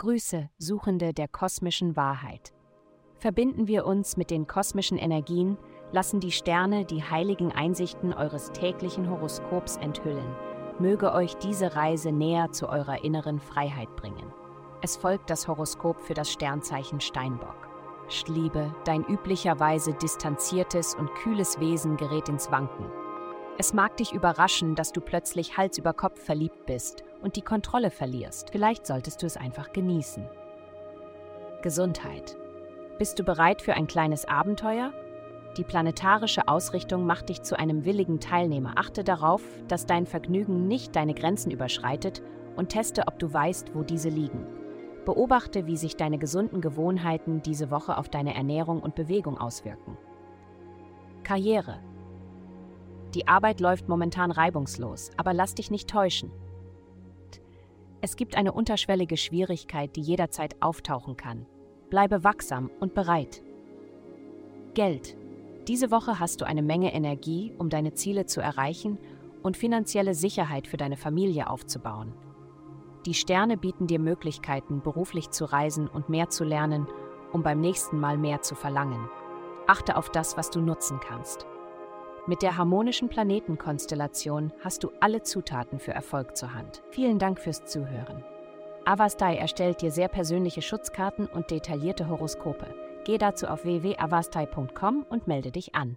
Grüße, Suchende der kosmischen Wahrheit. Verbinden wir uns mit den kosmischen Energien, lassen die Sterne die heiligen Einsichten eures täglichen Horoskops enthüllen. Möge euch diese Reise näher zu eurer inneren Freiheit bringen. Es folgt das Horoskop für das Sternzeichen Steinbock. Liebe, dein üblicherweise distanziertes und kühles Wesen gerät ins Wanken. Es mag dich überraschen, dass du plötzlich Hals über Kopf verliebt bist und die Kontrolle verlierst. Vielleicht solltest du es einfach genießen. Gesundheit. Bist du bereit für ein kleines Abenteuer? Die planetarische Ausrichtung macht dich zu einem willigen Teilnehmer. Achte darauf, dass dein Vergnügen nicht deine Grenzen überschreitet und teste, ob du weißt, wo diese liegen. Beobachte, wie sich deine gesunden Gewohnheiten diese Woche auf deine Ernährung und Bewegung auswirken. Karriere. Die Arbeit läuft momentan reibungslos, aber lass dich nicht täuschen. Es gibt eine unterschwellige Schwierigkeit, die jederzeit auftauchen kann. Bleibe wachsam und bereit. Geld. Diese Woche hast du eine Menge Energie, um deine Ziele zu erreichen und finanzielle Sicherheit für deine Familie aufzubauen. Die Sterne bieten dir Möglichkeiten, beruflich zu reisen und mehr zu lernen, um beim nächsten Mal mehr zu verlangen. Achte auf das, was du nutzen kannst. Mit der harmonischen Planetenkonstellation hast du alle Zutaten für Erfolg zur Hand. Vielen Dank fürs Zuhören. Avastai erstellt dir sehr persönliche Schutzkarten und detaillierte Horoskope. Geh dazu auf www.avastai.com und melde dich an.